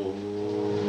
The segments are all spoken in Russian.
Oh.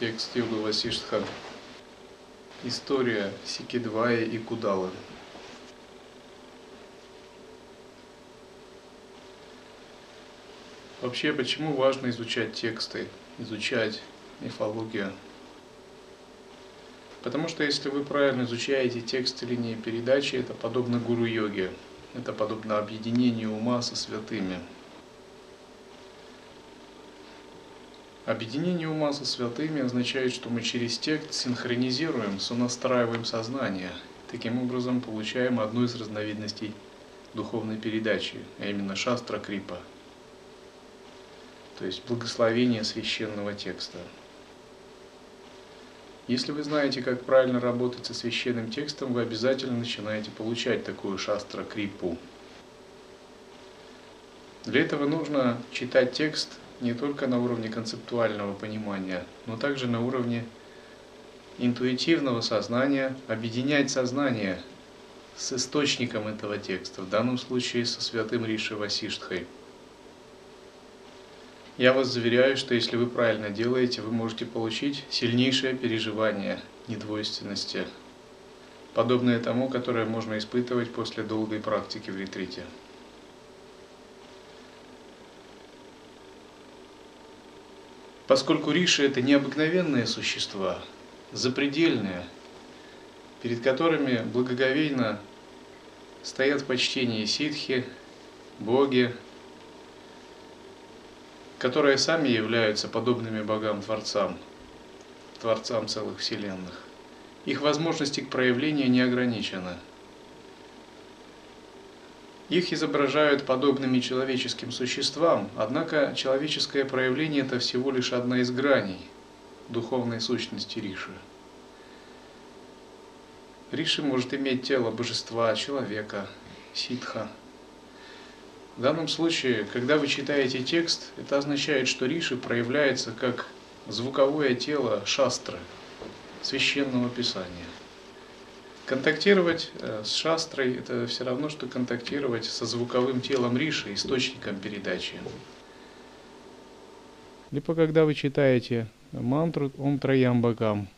Текст Йога Васиштха. История Сикидвая и Кудалы. Вообще, почему важно изучать тексты, изучать мифологию? Потому что если вы правильно изучаете тексты линии передачи, это подобно гуру-йоге, это подобно объединению ума со святыми – Объединение ума со святыми означает, что мы через текст синхронизируем, сонастраиваем сознание. Таким образом, получаем одну из разновидностей духовной передачи, а именно шастра крипа, то есть благословение священного текста. Если вы знаете, как правильно работать со священным текстом, вы обязательно начинаете получать такую шастра крипу. Для этого нужно читать текст не только на уровне концептуального понимания, но также на уровне интуитивного сознания, объединять сознание с источником этого текста, в данном случае со святым Риши Васиштхой. Я вас заверяю, что если вы правильно делаете, вы можете получить сильнейшее переживание недвойственности, подобное тому, которое можно испытывать после долгой практики в ретрите. Поскольку риши это необыкновенные существа, запредельные, перед которыми благоговейно стоят в почтении ситхи, боги, которые сами являются подобными богам-творцам, творцам целых вселенных. Их возможности к проявлению не ограничены – их изображают подобными человеческим существам, однако человеческое проявление – это всего лишь одна из граней духовной сущности Риши. Риши может иметь тело божества, человека, ситха. В данном случае, когда вы читаете текст, это означает, что Риши проявляется как звуковое тело шастры, священного писания. Контактировать э, с шастрой – это все равно, что контактировать со звуковым телом Риши, источником передачи. Либо когда вы читаете мантру Ом Траямбакам,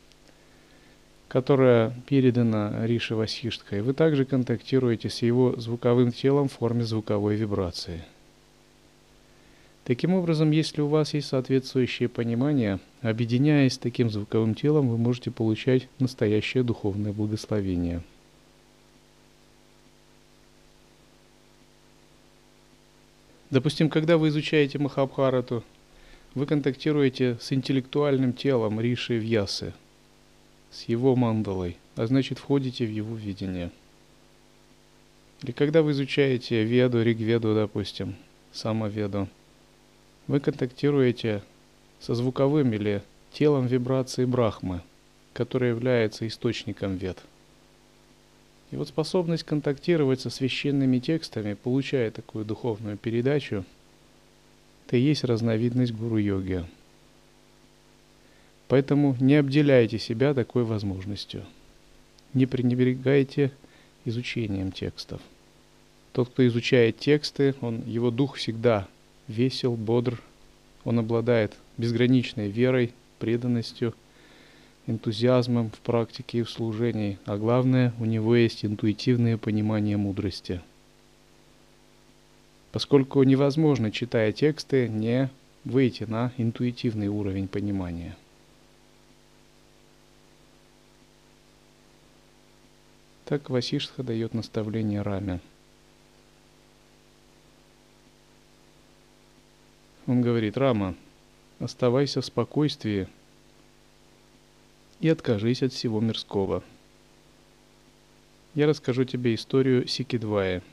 которая передана Риши Васиштхой, вы также контактируете с его звуковым телом в форме звуковой вибрации – Таким образом, если у вас есть соответствующее понимание, объединяясь с таким звуковым телом, вы можете получать настоящее духовное благословение. Допустим, когда вы изучаете Махабхарату, вы контактируете с интеллектуальным телом Риши Вьясы, с его мандалой, а значит входите в его видение. Или когда вы изучаете Веду, Ригведу, допустим, Самоведу – вы контактируете со звуковым или телом вибрации Брахмы, который является источником вет. И вот способность контактировать со священными текстами, получая такую духовную передачу, это и есть разновидность гуру-йоги. Поэтому не обделяйте себя такой возможностью. Не пренебрегайте изучением текстов. Тот, кто изучает тексты, он, его дух всегда весел, бодр. Он обладает безграничной верой, преданностью, энтузиазмом в практике и в служении, а главное, у него есть интуитивное понимание мудрости. Поскольку невозможно, читая тексты, не выйти на интуитивный уровень понимания. Так Васиштха дает наставление Раме – Он говорит, Рама, оставайся в спокойствии и откажись от всего мирского. Я расскажу тебе историю Сикидвая.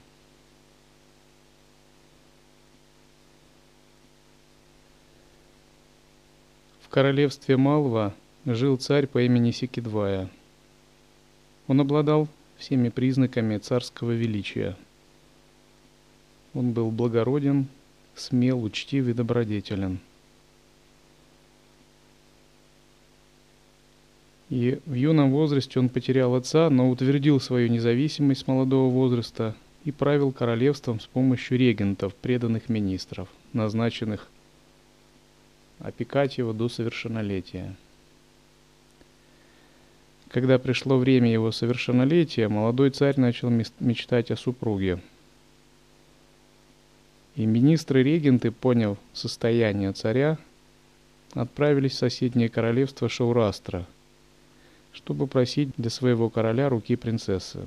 В королевстве Малва жил царь по имени Сикидвая. Он обладал всеми признаками царского величия. Он был благороден, смел, учтив и добродетелен. И в юном возрасте он потерял отца, но утвердил свою независимость с молодого возраста и правил королевством с помощью регентов, преданных министров, назначенных опекать его до совершеннолетия. Когда пришло время его совершеннолетия, молодой царь начал мечтать о супруге. И министры-регенты, поняв состояние царя, отправились в соседнее королевство Шаурастра, чтобы просить для своего короля руки принцессы.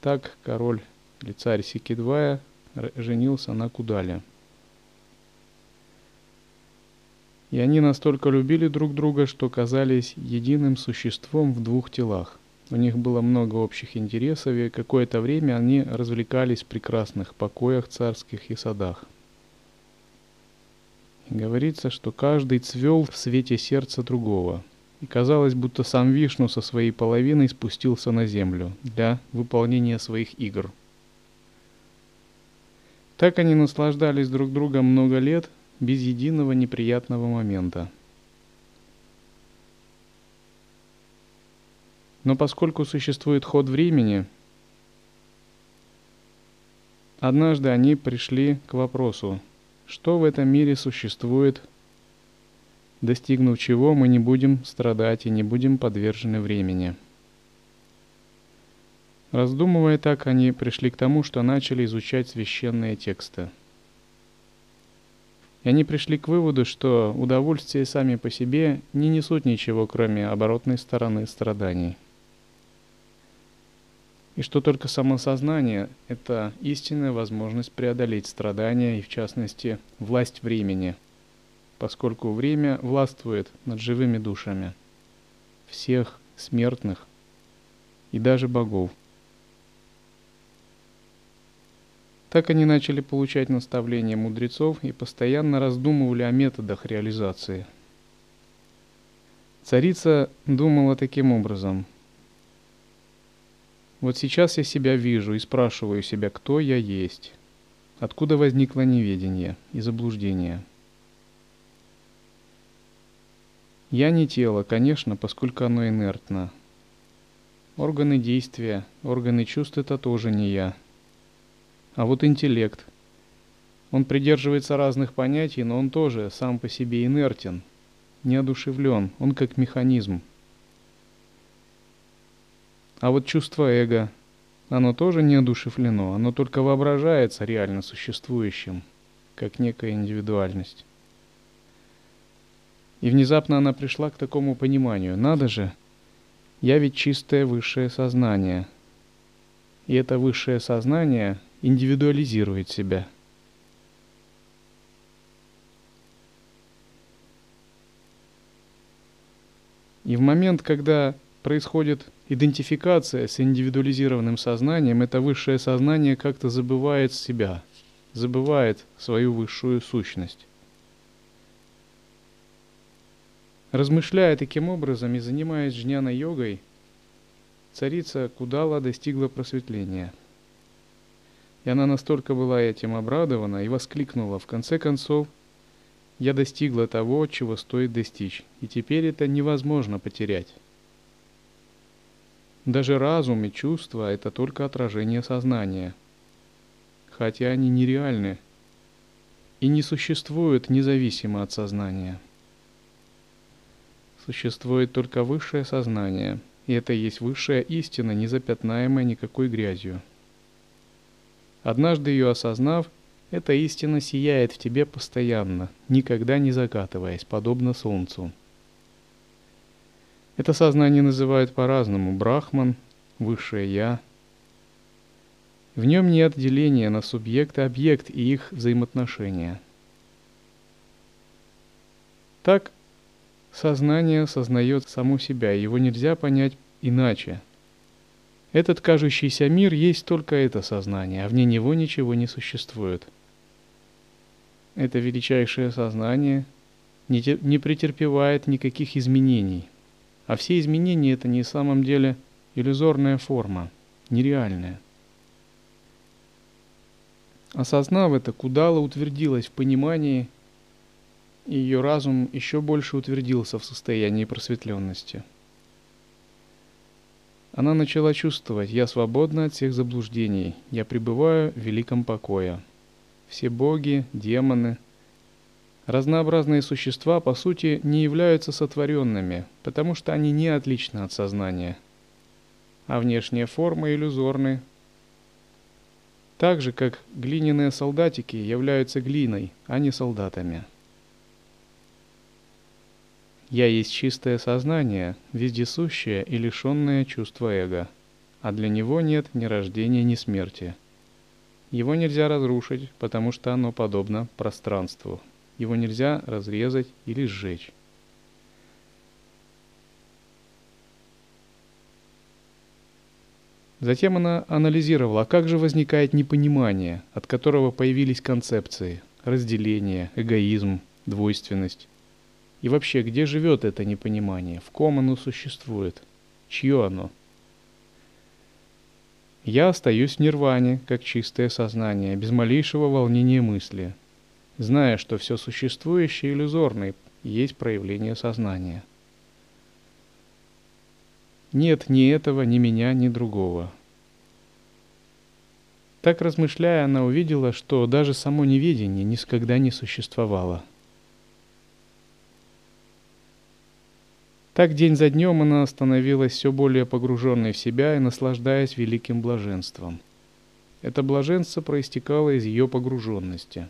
Так король или царь Сикидвая женился на Кудале – И они настолько любили друг друга, что казались единым существом в двух телах. У них было много общих интересов, и какое-то время они развлекались в прекрасных покоях царских и садах. Говорится, что каждый цвел в свете сердца другого. И казалось, будто сам Вишну со своей половиной спустился на землю для выполнения своих игр. Так они наслаждались друг другом много лет – без единого неприятного момента. Но поскольку существует ход времени, однажды они пришли к вопросу, что в этом мире существует, достигнув чего мы не будем страдать и не будем подвержены времени. Раздумывая так, они пришли к тому, что начали изучать священные тексты – и они пришли к выводу, что удовольствия сами по себе не несут ничего, кроме оборотной стороны страданий. И что только самосознание – это истинная возможность преодолеть страдания и, в частности, власть времени, поскольку время властвует над живыми душами всех смертных и даже богов – Так они начали получать наставления мудрецов и постоянно раздумывали о методах реализации. Царица думала таким образом. Вот сейчас я себя вижу и спрашиваю себя, кто я есть, откуда возникло неведение и заблуждение. Я не тело, конечно, поскольку оно инертно. Органы действия, органы чувств – это тоже не я – а вот интеллект. Он придерживается разных понятий, но он тоже сам по себе инертен, неодушевлен, он как механизм. А вот чувство эго, оно тоже неодушевлено, оно только воображается реально существующим, как некая индивидуальность. И внезапно она пришла к такому пониманию. Надо же, я ведь чистое высшее сознание. И это высшее сознание – индивидуализирует себя. И в момент, когда происходит идентификация с индивидуализированным сознанием, это высшее сознание как-то забывает себя, забывает свою высшую сущность. Размышляя таким образом и занимаясь джняна-йогой, царица Кудала достигла просветления – и она настолько была этим обрадована и воскликнула, в конце концов, «Я достигла того, чего стоит достичь, и теперь это невозможно потерять». Даже разум и чувства – это только отражение сознания, хотя они нереальны и не существуют независимо от сознания. Существует только высшее сознание, и это есть высшая истина, не запятнаемая никакой грязью – Однажды ее осознав, эта истина сияет в тебе постоянно, никогда не закатываясь, подобно солнцу. Это сознание называют по-разному Брахман, Высшее Я. В нем нет деления на субъект и объект и их взаимоотношения. Так сознание сознает само себя, его нельзя понять иначе. Этот кажущийся мир есть только это сознание, а вне него ничего не существует. Это величайшее сознание не, не претерпевает никаких изменений, а все изменения это не самом деле иллюзорная форма, нереальная. Осознав это, Кудала утвердилась в понимании, и ее разум еще больше утвердился в состоянии просветленности. Она начала чувствовать, я свободна от всех заблуждений, я пребываю в великом покое. Все боги, демоны, разнообразные существа, по сути, не являются сотворенными, потому что они не отличны от сознания. А внешние формы иллюзорны, так же, как глиняные солдатики являются глиной, а не солдатами. Я есть чистое сознание, вездесущее и лишенное чувства эго, а для него нет ни рождения, ни смерти. Его нельзя разрушить, потому что оно подобно пространству. Его нельзя разрезать или сжечь. Затем она анализировала, как же возникает непонимание, от которого появились концепции, разделение, эгоизм, двойственность. И вообще, где живет это непонимание, в ком оно существует, чье оно? Я остаюсь в нирване, как чистое сознание, без малейшего волнения мысли, зная, что все существующее иллюзорно и есть проявление сознания – нет ни этого, ни меня, ни другого. Так размышляя, она увидела, что даже само неведение никогда не существовало. Так день за днем она становилась все более погруженной в себя и наслаждаясь великим блаженством. Это блаженство проистекало из ее погруженности.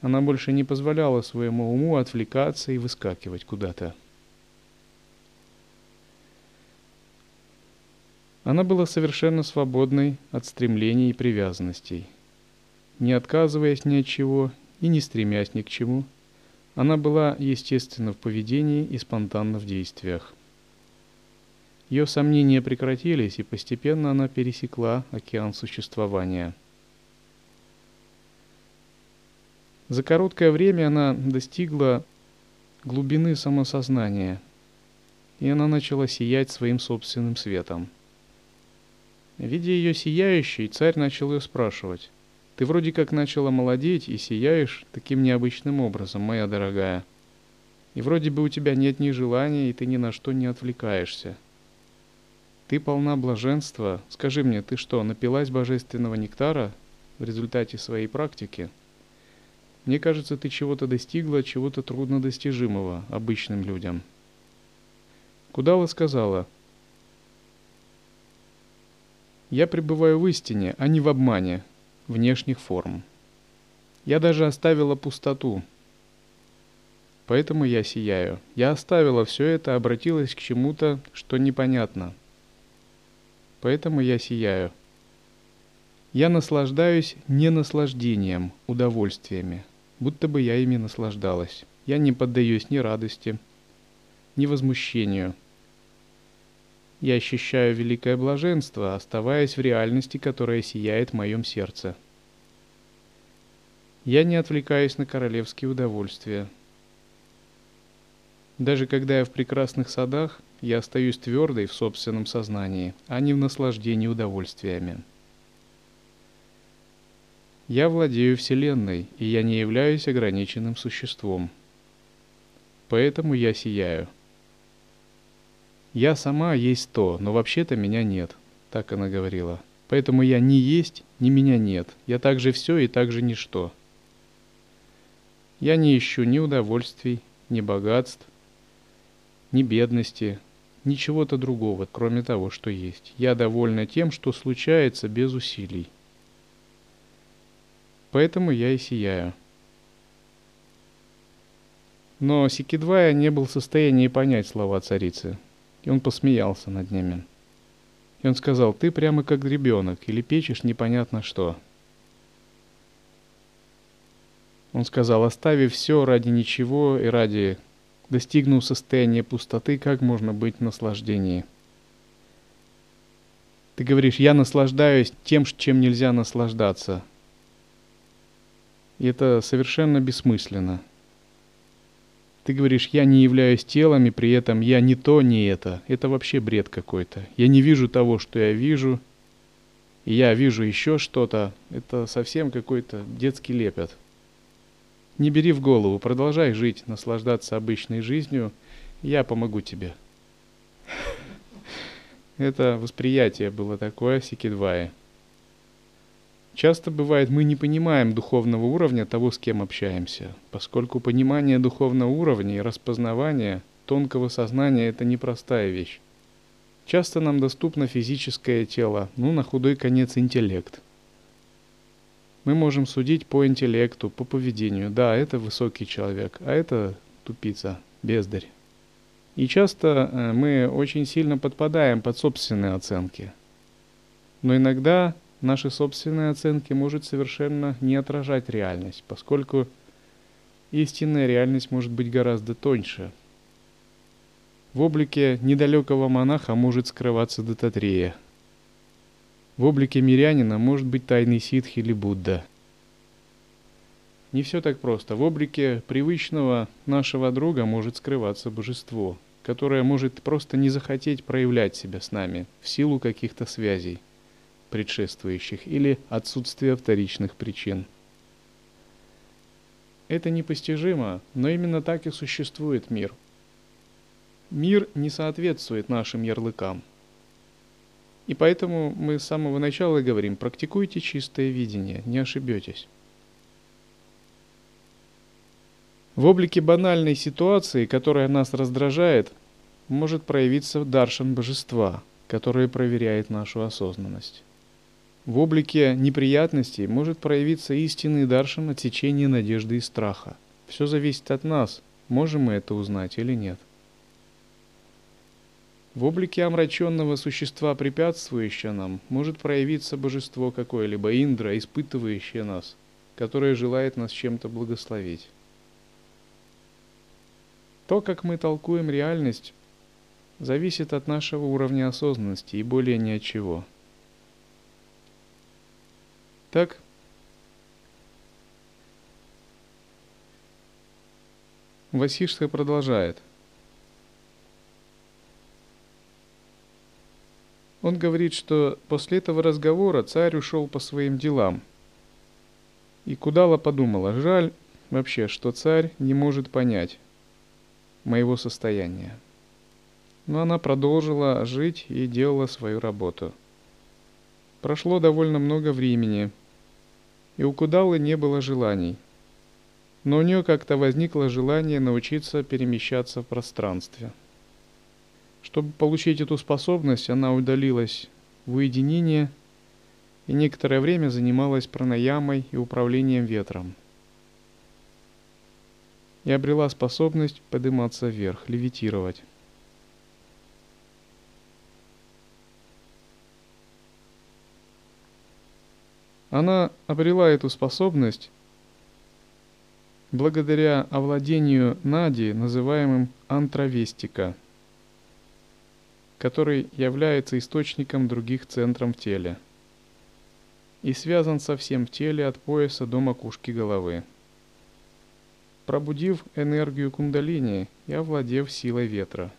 Она больше не позволяла своему уму отвлекаться и выскакивать куда-то. Она была совершенно свободной от стремлений и привязанностей. Не отказываясь ни от чего и не стремясь ни к чему, она была естественна в поведении и спонтанна в действиях. Ее сомнения прекратились, и постепенно она пересекла океан существования. За короткое время она достигла глубины самосознания, и она начала сиять своим собственным светом – Видя ее сияющей, царь начал ее спрашивать. «Ты вроде как начала молодеть и сияешь таким необычным образом, моя дорогая. И вроде бы у тебя нет ни желания, и ты ни на что не отвлекаешься. Ты полна блаженства. Скажи мне, ты что, напилась божественного нектара в результате своей практики? Мне кажется, ты чего-то достигла, чего-то труднодостижимого обычным людям». Кудала сказала – я пребываю в истине, а не в обмане внешних форм. Я даже оставила пустоту. Поэтому я сияю. Я оставила все это, обратилась к чему-то, что непонятно. Поэтому я сияю. Я наслаждаюсь не наслаждением, удовольствиями, будто бы я ими наслаждалась. Я не поддаюсь ни радости, ни возмущению – я ощущаю великое блаженство, оставаясь в реальности, которая сияет в моем сердце. Я не отвлекаюсь на королевские удовольствия. Даже когда я в прекрасных садах, я остаюсь твердой в собственном сознании, а не в наслаждении удовольствиями. Я владею Вселенной, и я не являюсь ограниченным существом. Поэтому я сияю – «Я сама есть то, но вообще-то меня нет», — так она говорила. «Поэтому я не есть, ни меня нет. Я также все и также ничто. Я не ищу ни удовольствий, ни богатств, ни бедности, ни чего-то другого, кроме того, что есть. Я довольна тем, что случается без усилий. Поэтому я и сияю». Но Сикидвая не был в состоянии понять слова царицы. И он посмеялся над ними. И он сказал, ты прямо как ребенок, или печешь непонятно что. Он сказал, оставив все ради ничего и ради достигнув состояния пустоты, как можно быть в наслаждении? Ты говоришь, я наслаждаюсь тем, чем нельзя наслаждаться. И это совершенно бессмысленно. Ты говоришь, я не являюсь телом, и при этом я не то, не это. Это вообще бред какой-то. Я не вижу того, что я вижу, и я вижу еще что-то. Это совсем какой-то детский лепет. Не бери в голову, продолжай жить, наслаждаться обычной жизнью, я помогу тебе. Это восприятие было такое Сикидвае. Часто бывает, мы не понимаем духовного уровня того, с кем общаемся, поскольку понимание духовного уровня и распознавание тонкого сознания – это непростая вещь. Часто нам доступно физическое тело, ну, на худой конец интеллект. Мы можем судить по интеллекту, по поведению. Да, это высокий человек, а это тупица, бездарь. И часто э, мы очень сильно подпадаем под собственные оценки. Но иногда наши собственные оценки может совершенно не отражать реальность, поскольку истинная реальность может быть гораздо тоньше. В облике недалекого монаха может скрываться Дататрея. В облике мирянина может быть тайный ситх или Будда. Не все так просто. В облике привычного нашего друга может скрываться божество, которое может просто не захотеть проявлять себя с нами в силу каких-то связей предшествующих или отсутствия вторичных причин. Это непостижимо, но именно так и существует мир. Мир не соответствует нашим ярлыкам. И поэтому мы с самого начала говорим, практикуйте чистое видение, не ошибетесь. В облике банальной ситуации, которая нас раздражает, может проявиться даршан божества, которое проверяет нашу осознанность. В облике неприятностей может проявиться истинный даршан отсечения надежды и страха. Все зависит от нас, можем мы это узнать или нет. В облике омраченного существа, препятствующего нам, может проявиться божество какое-либо, Индра, испытывающее нас, которое желает нас чем-то благословить. То, как мы толкуем реальность, зависит от нашего уровня осознанности и более ни от чего – так? Васишка продолжает. Он говорит, что после этого разговора царь ушел по своим делам. И Кудала подумала, жаль вообще, что царь не может понять моего состояния. Но она продолжила жить и делала свою работу. Прошло довольно много времени, и у Кудалы не было желаний. Но у нее как-то возникло желание научиться перемещаться в пространстве. Чтобы получить эту способность, она удалилась в уединение и некоторое время занималась пранаямой и управлением ветром. И обрела способность подниматься вверх, левитировать. Она обрела эту способность благодаря овладению Нади, называемым антровестика, который является источником других центров в теле и связан со всем в теле от пояса до макушки головы. Пробудив энергию кундалини и овладев силой ветра –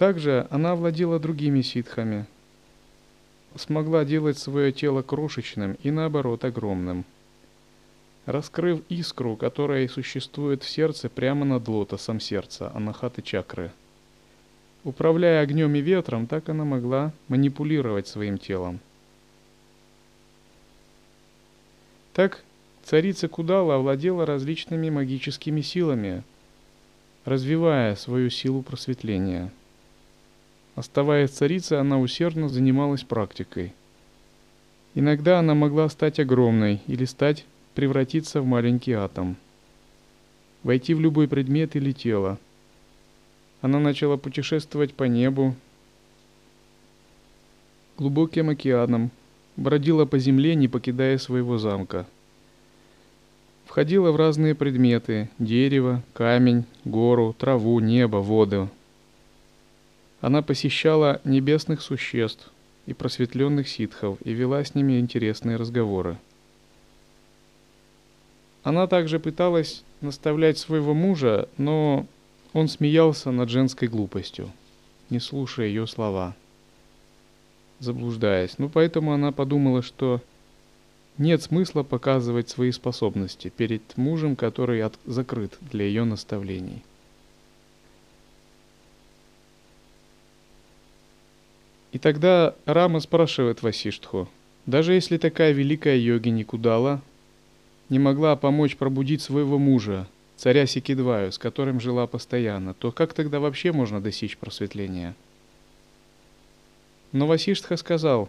Также она владела другими ситхами, смогла делать свое тело крошечным и наоборот огромным. Раскрыв искру, которая существует в сердце прямо над лотосом сердца, анахаты чакры. Управляя огнем и ветром, так она могла манипулировать своим телом. Так царица Кудала овладела различными магическими силами, развивая свою силу просветления – Оставаясь царицей, она усердно занималась практикой. Иногда она могла стать огромной или стать превратиться в маленький атом. Войти в любой предмет или тело. Она начала путешествовать по небу, глубоким океаном, бродила по земле, не покидая своего замка. Входила в разные предметы – дерево, камень, гору, траву, небо, воду. Она посещала небесных существ и просветленных ситхов и вела с ними интересные разговоры. Она также пыталась наставлять своего мужа, но он смеялся над женской глупостью, не слушая ее слова, заблуждаясь. Ну, поэтому она подумала, что нет смысла показывать свои способности перед мужем, который от... закрыт для ее наставлений. И тогда Рама спрашивает Васиштху, даже если такая великая йоги Никудала не могла помочь пробудить своего мужа, царя Сикидваю, с которым жила постоянно, то как тогда вообще можно достичь просветления? Но Васиштха сказал,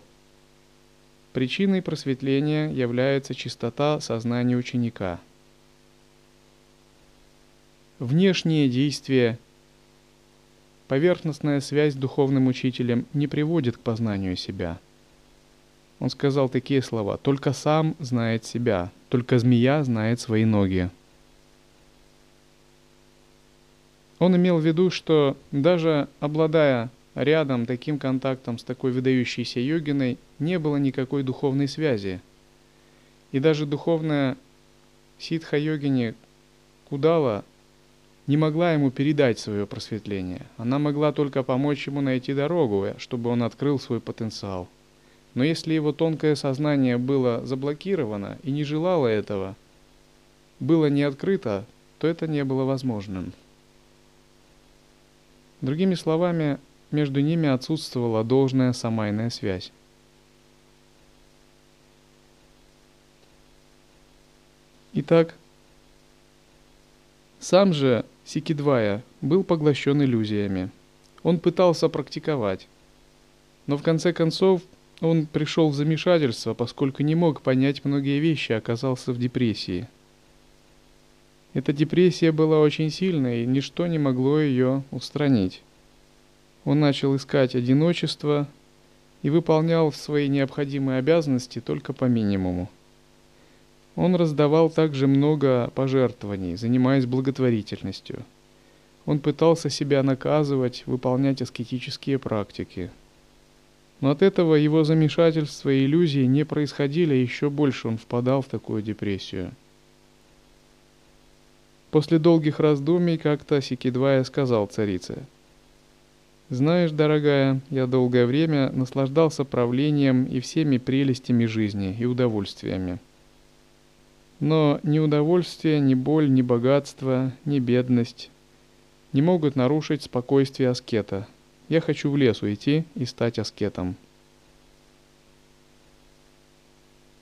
причиной просветления является чистота сознания ученика. Внешние действия, поверхностная связь с духовным учителем не приводит к познанию себя – он сказал такие слова. «Только сам знает себя, только змея знает свои ноги». Он имел в виду, что даже обладая рядом таким контактом с такой выдающейся йогиной, не было никакой духовной связи. И даже духовная ситха йогини Кудала не могла ему передать свое просветление. Она могла только помочь ему найти дорогу, чтобы он открыл свой потенциал – но если его тонкое сознание было заблокировано и не желало этого, было не открыто, то это не было возможным. Другими словами, между ними отсутствовала должная самайная связь. Итак, сам же Сикидвая был поглощен иллюзиями. Он пытался практиковать, но в конце концов он пришел в замешательство, поскольку не мог понять многие вещи, оказался в депрессии. Эта депрессия была очень сильной, и ничто не могло ее устранить. Он начал искать одиночество и выполнял свои необходимые обязанности только по минимуму. Он раздавал также много пожертвований, занимаясь благотворительностью. Он пытался себя наказывать, выполнять аскетические практики – но от этого его замешательства и иллюзии не происходили, еще больше он впадал в такую депрессию. После долгих раздумий как-то Сикидвая сказал царице, «Знаешь, дорогая, я долгое время наслаждался правлением и всеми прелестями жизни и удовольствиями. Но ни удовольствие, ни боль, ни богатство, ни бедность не могут нарушить спокойствие аскета, я хочу в лес уйти и стать аскетом.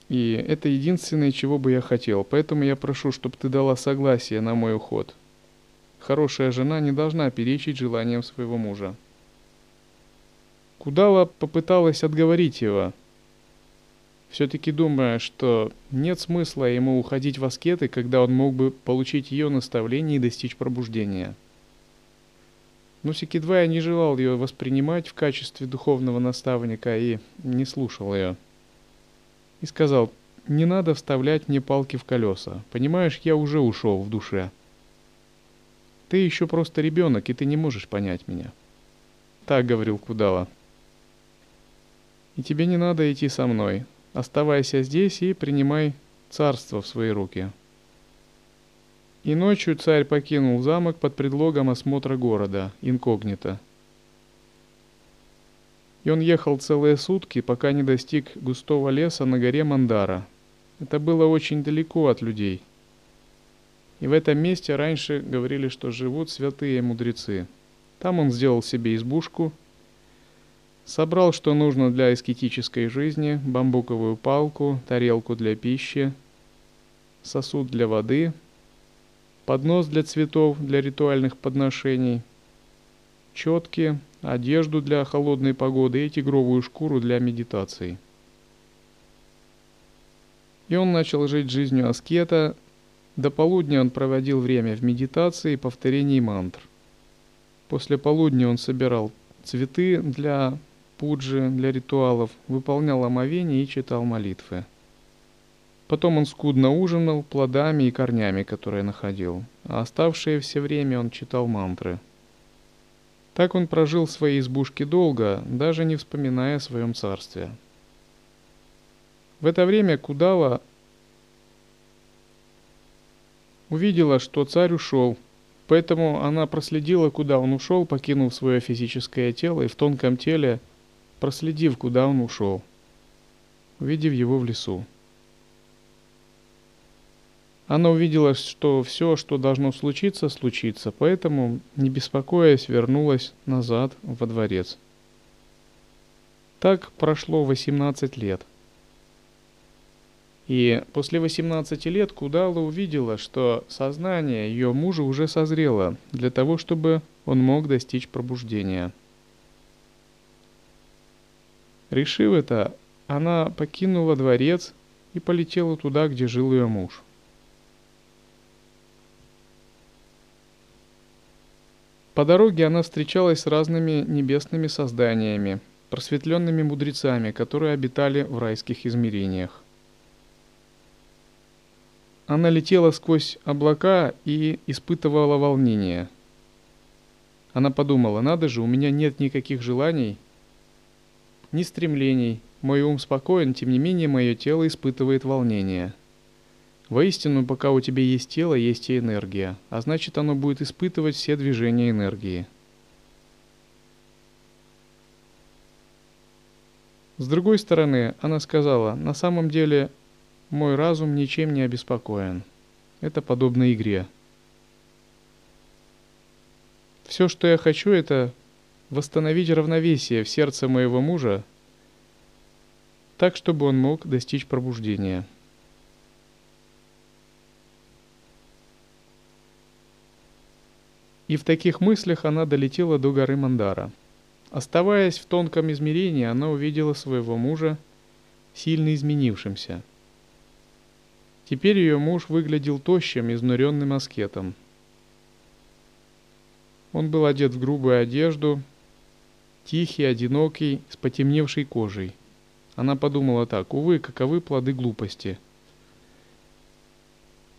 И это единственное, чего бы я хотел. Поэтому я прошу, чтобы ты дала согласие на мой уход. Хорошая жена не должна перечить желаниям своего мужа. Кудала попыталась отговорить его, все-таки думая, что нет смысла ему уходить в аскеты, когда он мог бы получить ее наставление и достичь пробуждения – но Сикидвая не желал ее воспринимать в качестве духовного наставника и не слушал ее. И сказал, не надо вставлять мне палки в колеса. Понимаешь, я уже ушел в душе. Ты еще просто ребенок, и ты не можешь понять меня. Так говорил Кудала. И тебе не надо идти со мной. Оставайся здесь и принимай царство в свои руки. И ночью царь покинул замок под предлогом осмотра города, инкогнито. И он ехал целые сутки, пока не достиг густого леса на горе Мандара. Это было очень далеко от людей. И в этом месте раньше говорили, что живут святые мудрецы. Там он сделал себе избушку, собрал, что нужно для эскетической жизни, бамбуковую палку, тарелку для пищи, сосуд для воды – поднос для цветов для ритуальных подношений, четки, одежду для холодной погоды и тигровую шкуру для медитации. И он начал жить жизнью аскета. До полудня он проводил время в медитации и повторении мантр. После полудня он собирал цветы для пуджи для ритуалов, выполнял омовение и читал молитвы. Потом он скудно ужинал плодами и корнями, которые находил, а оставшее все время он читал мантры. Так он прожил в своей избушке долго, даже не вспоминая о своем царстве. В это время Кудала увидела, что царь ушел, поэтому она проследила, куда он ушел, покинув свое физическое тело, и в тонком теле, проследив, куда он ушел, увидев его в лесу. Она увидела, что все, что должно случиться, случится, поэтому, не беспокоясь, вернулась назад во дворец. Так прошло 18 лет. И после 18 лет Кудала увидела, что сознание ее мужа уже созрело для того, чтобы он мог достичь пробуждения. Решив это, она покинула дворец и полетела туда, где жил ее муж. По дороге она встречалась с разными небесными созданиями, просветленными мудрецами, которые обитали в райских измерениях. Она летела сквозь облака и испытывала волнение. Она подумала, надо же, у меня нет никаких желаний, ни стремлений. Мой ум спокоен, тем не менее мое тело испытывает волнение. Воистину, пока у тебя есть тело, есть и энергия, а значит оно будет испытывать все движения энергии. С другой стороны, она сказала, на самом деле мой разум ничем не обеспокоен. Это подобно игре. Все, что я хочу, это восстановить равновесие в сердце моего мужа, так, чтобы он мог достичь пробуждения. И в таких мыслях она долетела до горы Мандара. Оставаясь в тонком измерении, она увидела своего мужа сильно изменившимся – Теперь ее муж выглядел тощим, изнуренным аскетом. Он был одет в грубую одежду, тихий, одинокий, с потемневшей кожей. Она подумала так, увы, каковы плоды глупости.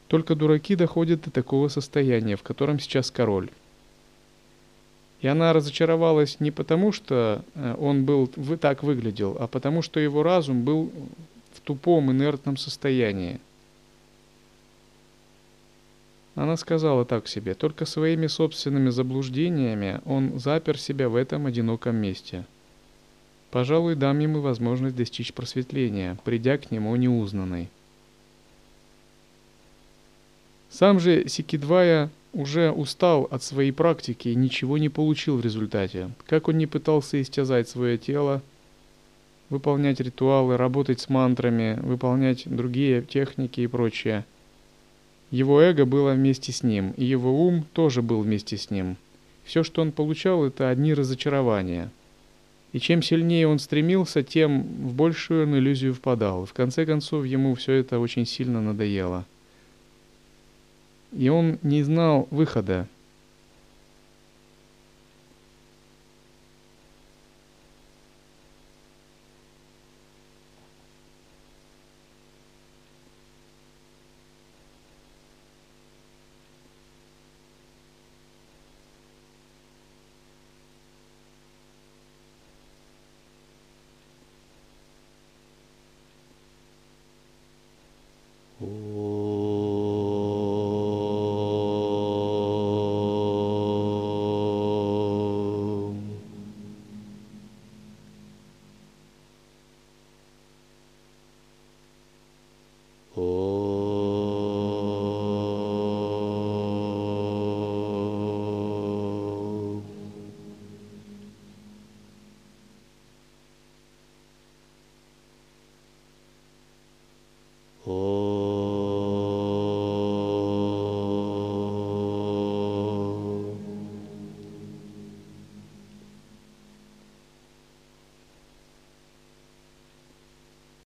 Только дураки доходят до такого состояния, в котором сейчас король. И она разочаровалась не потому, что э, он был так выглядел, а потому, что его разум был в тупом инертном состоянии – она сказала так себе, только своими собственными заблуждениями он запер себя в этом одиноком месте. Пожалуй, дам ему возможность достичь просветления, придя к нему неузнанной. Сам же Сикидвая уже устал от своей практики и ничего не получил в результате. Как он не пытался истязать свое тело, выполнять ритуалы, работать с мантрами, выполнять другие техники и прочее – его эго было вместе с ним, и его ум тоже был вместе с ним. Все, что он получал, это одни разочарования. И чем сильнее он стремился, тем в большую он иллюзию впадал. В конце концов, ему все это очень сильно надоело. И он не знал выхода.